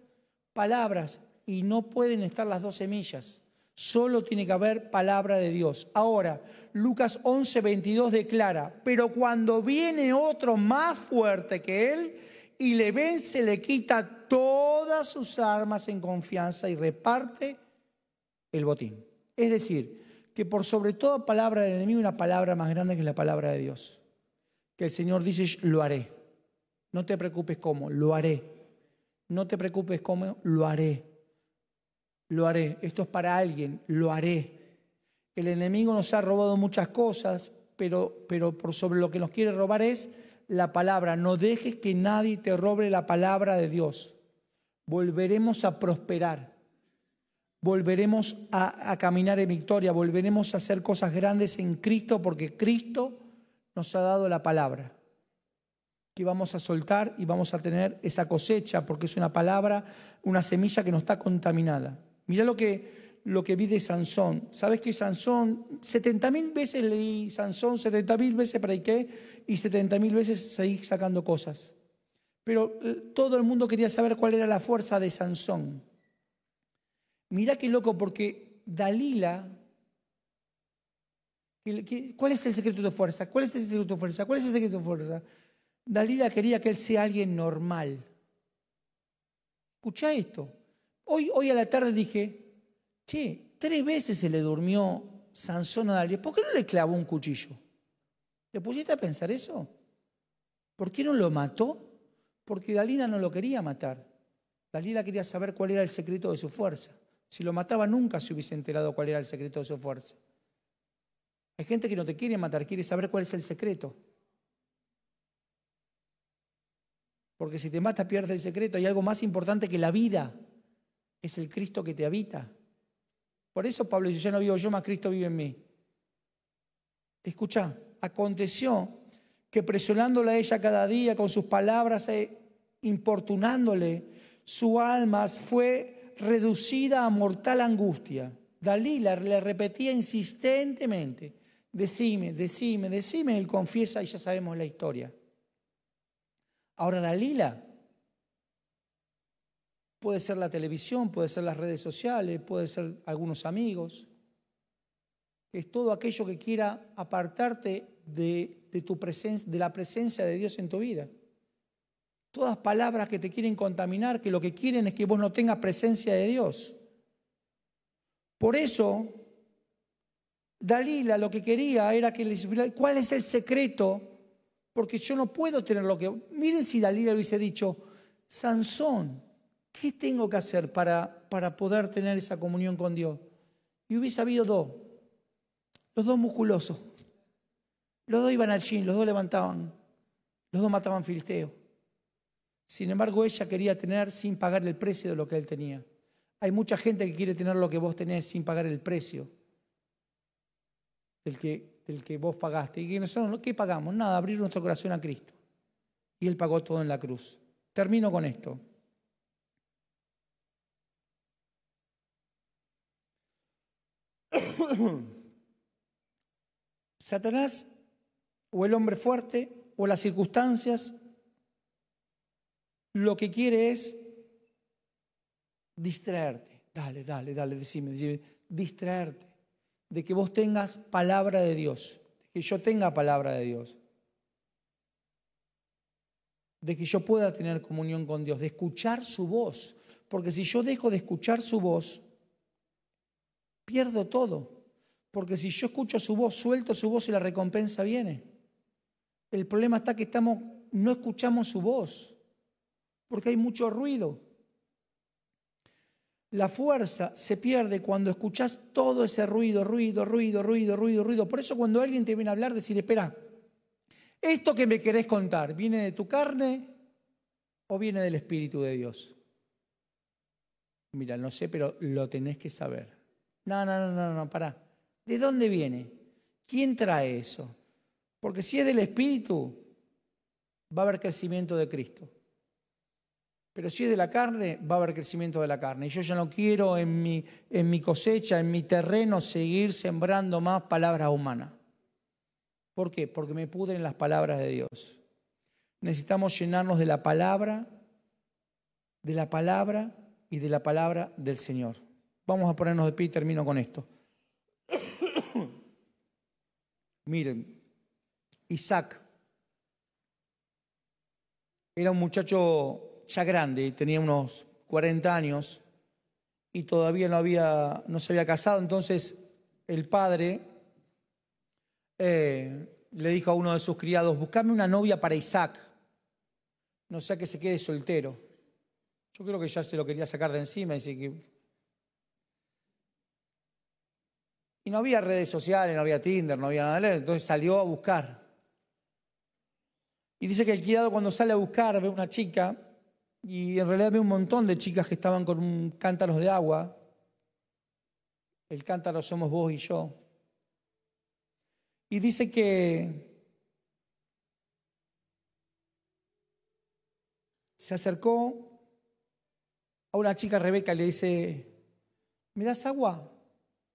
palabras y no pueden estar las dos semillas. Solo tiene que haber palabra de Dios. Ahora, Lucas 11, 22 declara, pero cuando viene otro más fuerte que él y le vence, le quita todas sus armas en confianza y reparte el botín. Es decir, que por sobre toda palabra del enemigo una palabra más grande que la palabra de Dios. Que el Señor dice, lo haré. No te preocupes cómo, lo haré. No te preocupes cómo, lo haré. Lo haré. Esto es para alguien, lo haré. El enemigo nos ha robado muchas cosas, pero, pero por sobre lo que nos quiere robar es la palabra. No dejes que nadie te robe la palabra de Dios. Volveremos a prosperar volveremos a, caminar en victoria, volveremos a hacer cosas grandes en Cristo porque Cristo nos ha dado la palabra que vamos a soltar y vamos a tener esa cosecha porque es una palabra, una semilla que no está contaminada. Mira lo que, lo que vi de Sansón. ¿Sabes que Sansón, 70 mil veces leí Sansón, 70 mil veces prediqué y 70 mil veces seguí sacando cosas? Pero eh, todo el mundo quería saber cuál era la fuerza de Sansón. Mirá qué loco, porque Dalila, ¿cuál es el secreto de fuerza? ¿Cuál es el secreto de fuerza? ¿Cuál es el secreto de fuerza? Dalila quería que él sea alguien normal. Escucha esto. Hoy, hoy a la tarde dije, che, tres veces se le durmió Sansón a Dalila. ¿Por qué no le clavó un cuchillo? ¿Te pusiste a pensar eso? ¿Por qué no lo mató? Porque Dalila no lo quería matar. Dalila quería saber cuál era el secreto de su fuerza. Si lo mataba nunca se hubiese enterado cuál era el secreto de su fuerza. Hay gente que no te quiere matar, quiere saber cuál es el secreto. Porque si te mata pierde el secreto. Hay algo más importante que la vida. Es el Cristo que te habita. Por eso Pablo dice, ya no vivo yo, más Cristo vive en mí. Escucha, aconteció que presionándola a ella cada día con sus palabras, e importunándole, su alma fue reducida a mortal angustia. Dalila le repetía insistentemente, decime, decime, decime, él confiesa y ya sabemos la historia. Ahora Dalila puede ser la televisión, puede ser las redes sociales, puede ser algunos amigos, es todo aquello que quiera apartarte de, tu presencia, de la presencia de Dios en tu vida. Todas palabras que te quieren contaminar, que lo que quieren es que vos no tengas presencia de Dios. Por eso, Dalila lo que quería era que les ¿cuál es el secreto? Porque yo no puedo tener lo que... Miren si Dalila hubiese dicho, Sansón, ¿qué tengo que hacer para, para poder tener esa comunión con Dios? Y hubiese habido dos, los dos musculosos. Los dos iban al gym, los dos levantaban, los dos mataban filisteos. Sin embargo, ella quería tener sin pagar el precio de lo que él tenía. Hay mucha gente que quiere tener lo que vos tenés sin pagar el precio del que, del que vos pagaste. ¿Y nosotros qué pagamos? Nada, abrir nuestro corazón a Cristo. Y Él pagó todo en la cruz. Termino con esto. (coughs) Satanás o el hombre fuerte o las circunstancias lo que quiere es distraerte. Dale, dale, dale, decime, decime, distraerte. De que vos tengas palabra de Dios, de que yo tenga palabra de Dios. De que yo pueda tener comunión con Dios, de escuchar su voz. Porque si yo dejo de escuchar su voz, pierdo todo. Porque si yo escucho su voz, suelto su voz y la recompensa viene. El problema está que estamos, no escuchamos su voz, porque hay mucho ruido. La fuerza se pierde cuando escuchas todo ese ruido, ruido, ruido, ruido, ruido, ruido. Por eso cuando alguien te viene a hablar, decir, espera, esto que me querés contar, ¿viene de tu carne o viene del Espíritu de Dios? Mira, no sé, pero lo tenés que saber. No, no, no, no, no, pará. ¿De dónde viene? ¿Quién trae eso? Porque si es del Espíritu, va a haber crecimiento de Cristo. Pero si es de la carne, va a haber crecimiento de la carne. Y yo ya no quiero en mi, en mi cosecha, en mi terreno, seguir sembrando más palabras humanas. ¿Por qué? Porque me pudren las palabras de Dios. Necesitamos llenarnos de la palabra, de la palabra y de la palabra del Señor. Vamos a ponernos de pie y termino con esto. (coughs) Miren, Isaac era un muchacho ya grande, tenía unos 40 años y todavía no, había, no se había casado, entonces el padre eh, le dijo a uno de sus criados, buscame una novia para Isaac, no sea que se quede soltero. Yo creo que ya se lo quería sacar de encima, y Y no había redes sociales, no había Tinder, no había nada. Entonces salió a buscar. Y dice que el criado cuando sale a buscar ve una chica y en realidad ve un montón de chicas que estaban con un cántaros de agua. El cántaro somos vos y yo. Y dice que se acercó a una chica Rebeca y le dice, ¿me das agua?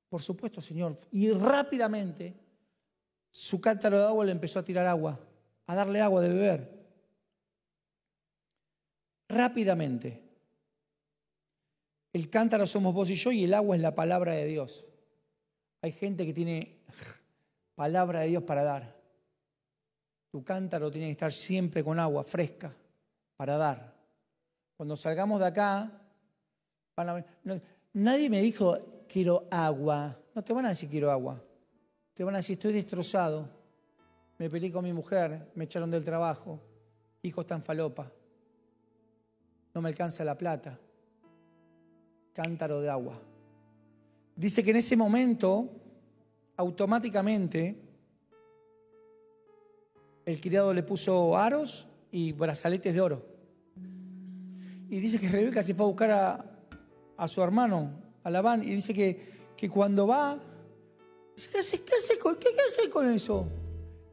Por supuesto, Señor. Y rápidamente su cántaro de agua le empezó a tirar agua, a darle agua de beber. Rápidamente. El cántaro somos vos y yo y el agua es la palabra de Dios. Hay gente que tiene palabra de Dios para dar. Tu cántaro tiene que estar siempre con agua fresca para dar. Cuando salgamos de acá, nadie me dijo, quiero agua. No te van a decir quiero agua. Te van a decir estoy destrozado. Me peleé con mi mujer, me echaron del trabajo. Hijo está en falopa. No me alcanza la plata. Cántaro de agua. Dice que en ese momento, automáticamente, el criado le puso aros y brazaletes de oro. Y dice que Rebeca se fue a buscar a, a su hermano, alaban y dice que, que cuando va, ¿qué hace, qué, con, qué, con eso?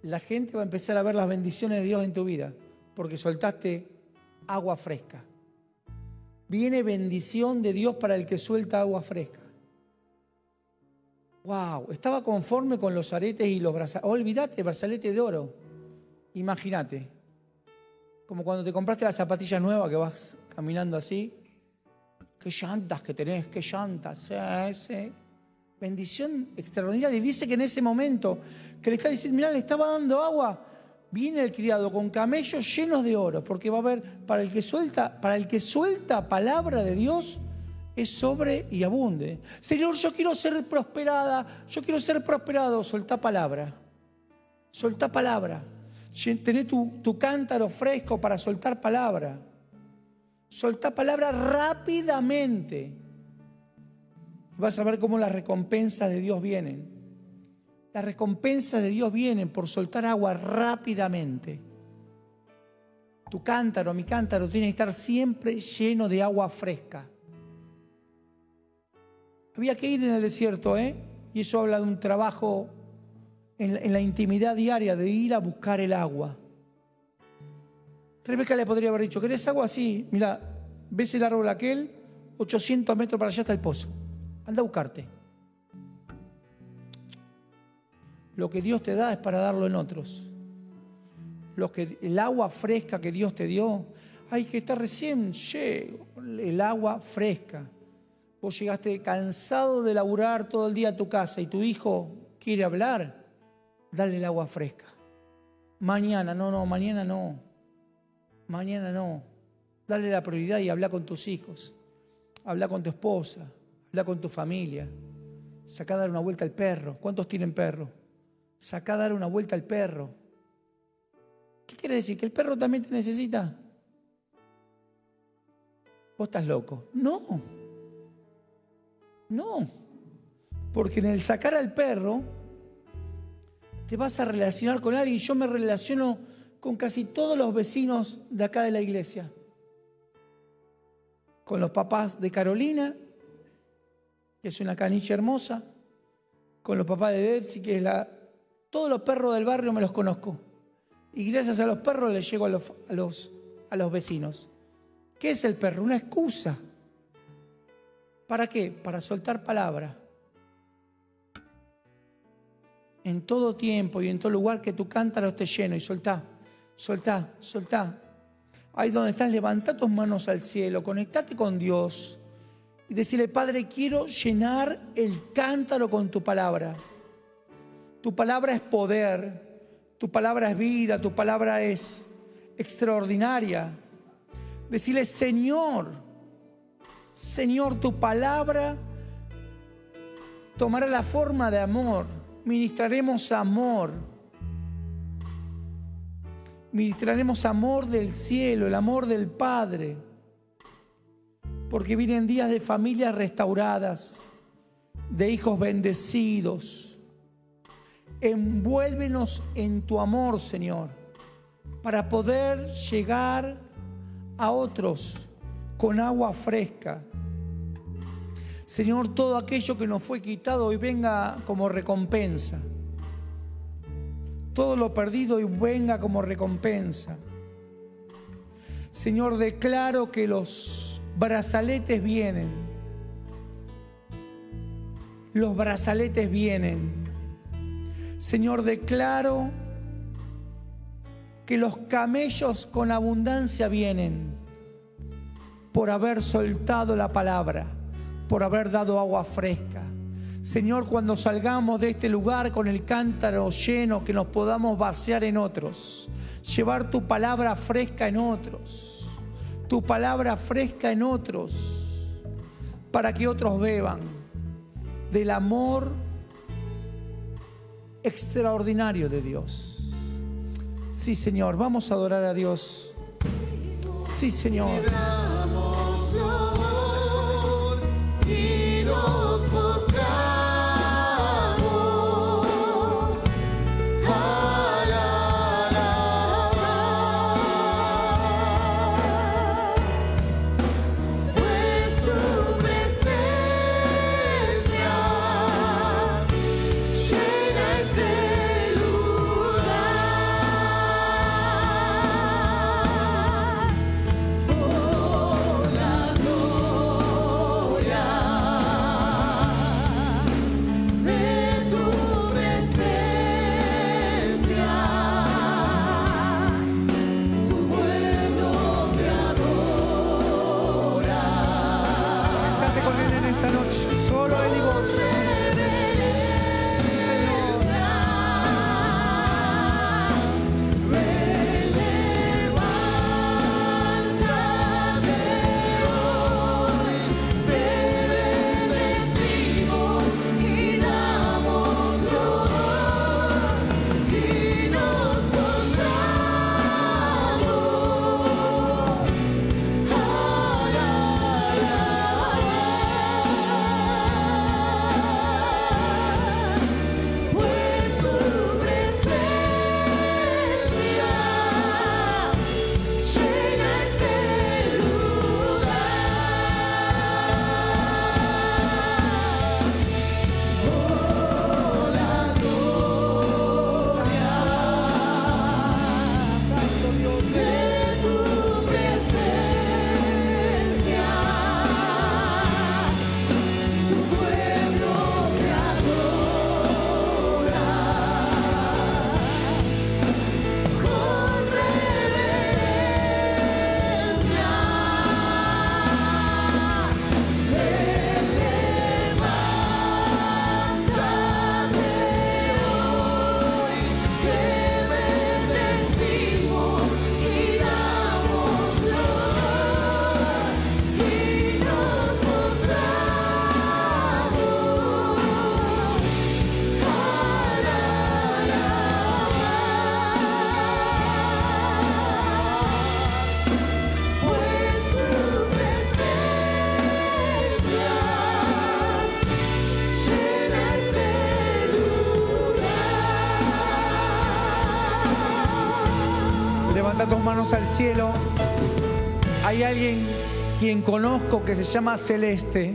La gente va a empezar a ver las bendiciones de Dios en tu vida porque soltaste agua fresca. Viene bendición de Dios para el que suelta agua fresca. Wow, estaba conforme con los aretes y los brazaletes. Olvídate, brazalete de oro. Imagínate. Como cuando te compraste las zapatillas nuevas que vas caminando así qué llantas que tenés, qué llantas. bendición extraordinaria. Y dice que en ese momento que le está diciendo, mira, le estaba dando agua, viene el criado con camellos llenos de oro, porque va a haber, para el que suelta, para el que suelta palabra de Dios, es sobre y abunde. Señor, yo quiero ser prosperada, yo quiero ser prosperado, soltá palabra. Soltá palabra. Tené tu, tu cántaro fresco para soltar palabra. Soltá palabra rápidamente. Vas a ver cómo las recompensas de Dios vienen. Las recompensas de Dios vienen por soltar agua rápidamente. Tu cántaro, mi cántaro, tiene que estar siempre lleno de agua fresca. Había que ir en el desierto, ¿eh? Y eso habla de un trabajo en, la intimidad diaria, de ir a buscar el agua. Rebeca le podría haber dicho, ¿querés agua? Sí, mira, ves el árbol aquel, 800 metros para allá está el pozo. Anda a buscarte. Lo que Dios te da es para darlo en otros. Lo que, el agua fresca que Dios te dio, hay que estar recién llego, el agua fresca. Vos llegaste cansado de laburar todo el día a tu casa y tu hijo quiere hablar, dale el agua fresca. Mañana, no, no, mañana no. Mañana no. Dale la prioridad y habla con tus hijos. Habla con tu esposa. Habla con tu familia. Sacá a dar una vuelta al perro. ¿Cuántos tienen perro? Sacá a dar una vuelta al perro. ¿Qué quiere decir? ¿Que el perro también te necesita? Vos estás loco. No. No, porque en el sacar al perro te vas a relacionar con alguien. Yo me relaciono con casi todos los vecinos de acá de la iglesia. Con los papás de Carolina, que es una caniche hermosa. Con los papás de Betsy, que es la... Todos los perros del barrio me los conozco. Y gracias a los perros les llego a los, a los, a los vecinos. ¿Qué es el perro? Una excusa ¿Para qué? Para soltar palabra. En todo tiempo y en todo lugar que tu cántaro esté lleno y soltá, soltá, soltá. Ahí donde estás, levanta tus manos al cielo, conectate con Dios y decirle, Padre, quiero llenar el cántaro con tu palabra. Tu palabra es poder, tu palabra es vida, tu palabra es extraordinaria. Decirle, Señor, Señor, tu palabra tomará la forma de amor. Ministraremos amor. Ministraremos amor del cielo, el amor del Padre. Porque vienen días de familias restauradas, de hijos bendecidos. Envuélvenos en tu amor, Señor, para poder llegar a otros con agua fresca. Señor, todo aquello que nos fue quitado hoy venga como recompensa. Todo lo perdido y venga como recompensa. Señor, declaro que los brazaletes vienen. Los brazaletes vienen. Señor, declaro que los camellos con abundancia vienen por haber soltado la palabra, por haber dado agua fresca. Señor, cuando salgamos de este lugar con el cántaro lleno, que nos podamos vaciar en otros, llevar tu palabra fresca en otros, tu palabra fresca en otros, para que otros beban del amor extraordinario de Dios. Sí, Señor, vamos a adorar a Dios. Sí, Señor. Al cielo. Hay alguien quien conozco que se llama Celeste.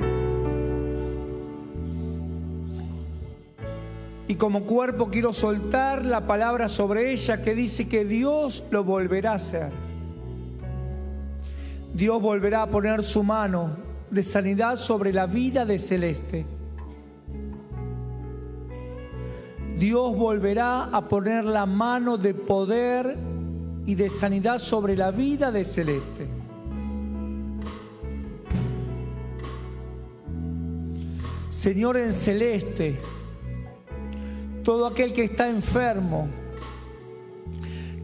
Y como cuerpo quiero soltar la palabra sobre ella que dice que Dios lo volverá a hacer. Dios volverá a poner su mano de sanidad sobre la vida de Celeste. Dios volverá a poner la mano de poder y de sanidad sobre la vida de Celeste. Señor en Celeste, todo aquel que está enfermo,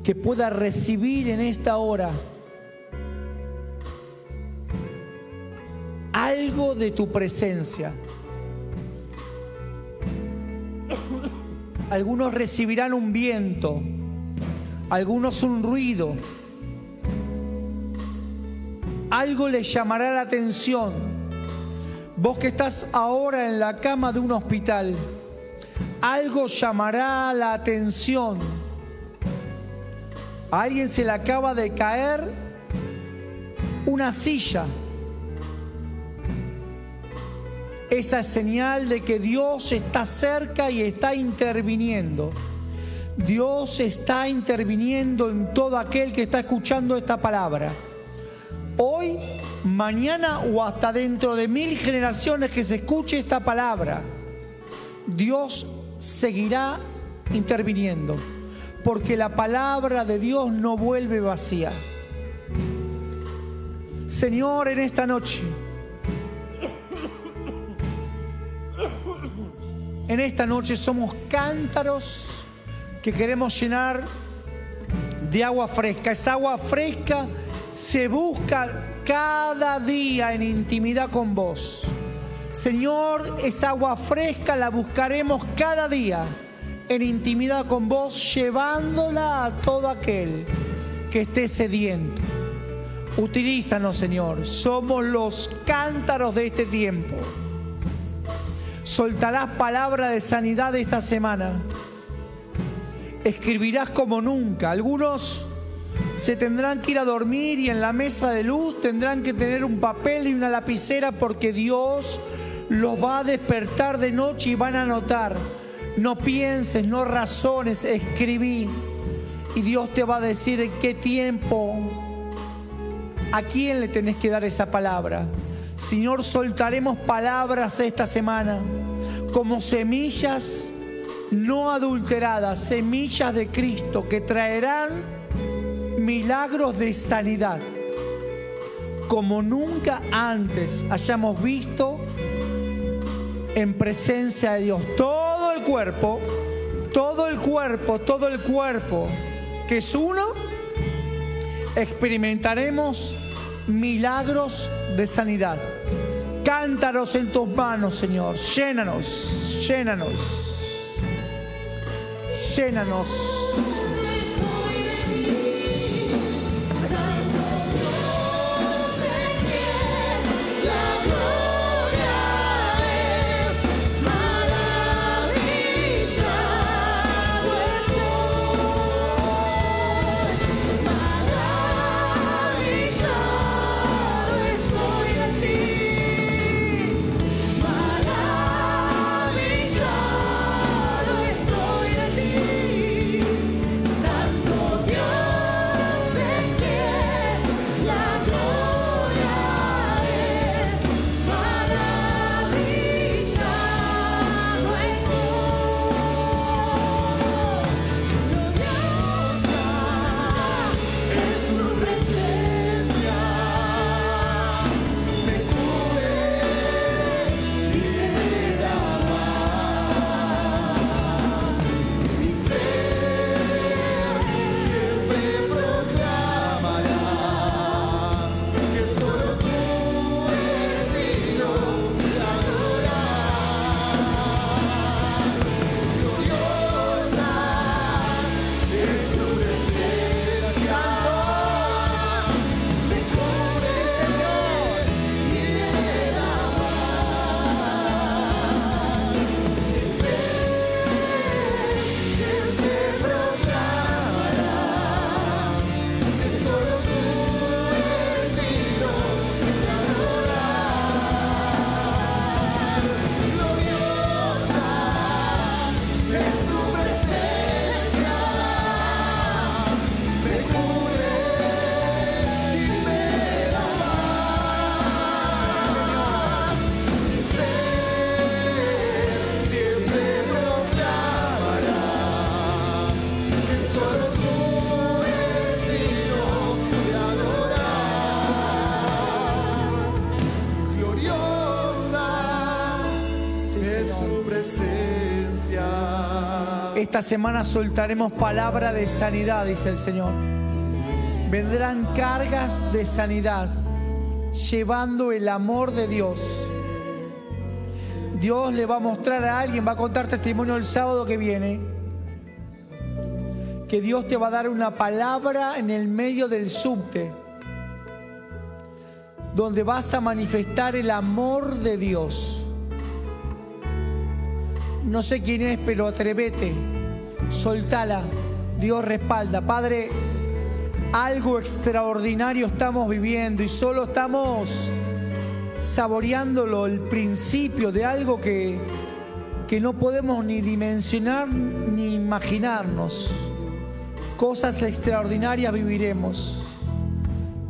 que pueda recibir en esta hora algo de tu presencia. Algunos recibirán un viento, algunos un ruido. Algo les llamará la atención. Vos que estás ahora en la cama de un hospital, algo llamará la atención. A alguien se le acaba de caer una silla esa señal de que Dios está cerca y está interviniendo. Dios está interviniendo en todo aquel que está escuchando esta palabra. Hoy, mañana o hasta dentro de mil generaciones que se escuche esta palabra, Dios seguirá interviniendo, porque la palabra de Dios no vuelve vacía. Señor, en esta noche, En esta noche somos cántaros que queremos llenar de agua fresca. Esa agua fresca se busca cada día en intimidad con vos. Señor, esa agua fresca la buscaremos cada día en intimidad con vos, llevándola a todo aquel que esté sediento. Utilízanos, Señor. Somos los cántaros de este tiempo soltarás palabra de sanidad esta semana. Escribirás como nunca. Algunos se tendrán que ir a dormir y en la mesa de luz tendrán que tener un papel y una lapicera porque Dios los va a despertar de noche y van a anotar. No pienses, no razones, escribí. Y Dios te va a decir en qué tiempo, a quién le tenés que dar esa palabra. Señor, soltaremos palabras esta semana como semillas no adulteradas, semillas de Cristo que traerán milagros de sanidad como nunca antes hayamos visto en presencia de Dios. Todo el cuerpo, todo el cuerpo, todo el cuerpo que es uno, experimentaremos milagros de sanidad. Cántaros en tus manos, Señor. Llénanos, llénanos, llénanos. Esta semana soltaremos palabra de sanidad, dice el Señor. Vendrán cargas de sanidad, llevando el amor de Dios. Dios le va a mostrar a alguien, va a contar testimonio el sábado que viene, que Dios te va a dar una palabra en el medio del subte, donde vas a manifestar el amor de Dios. No sé quién es, pero atrévete, soltala, Dios respalda. Padre, algo extraordinario estamos viviendo y solo estamos saboreándolo, el principio de algo que, que no podemos ni dimensionar ni imaginarnos. Cosas extraordinarias viviremos.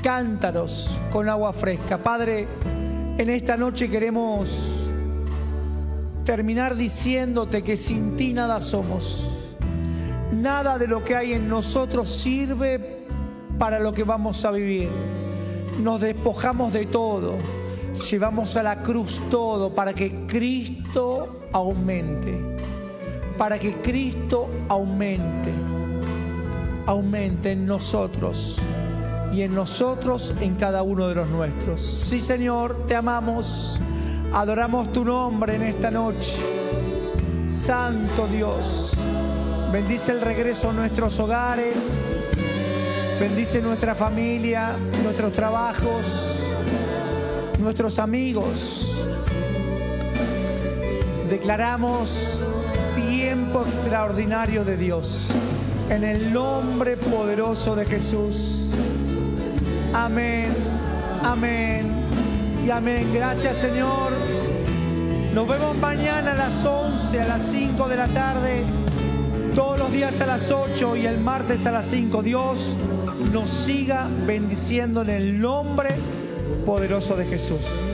Cántaros con agua fresca. Padre, en esta noche queremos terminar diciéndote que sin ti nada somos. Nada de lo que hay en nosotros sirve para lo que vamos a vivir. Nos despojamos de todo. Llevamos a la cruz todo para que Cristo aumente. Para que Cristo aumente. Aumente en nosotros y en nosotros en cada uno de los nuestros. Sí, Señor, te amamos. Adoramos tu nombre en esta noche. Santo Dios, bendice el regreso a nuestros hogares, bendice nuestra familia, nuestros trabajos, nuestros amigos. Declaramos tiempo extraordinario de Dios en el nombre poderoso de Jesús. Amén, amén y amén. Gracias Señor. Nos vemos mañana a las 11, a las 5 de la tarde, todos los días a las 8 y el martes a las 5. Dios nos siga bendiciendo en el nombre poderoso de Jesús.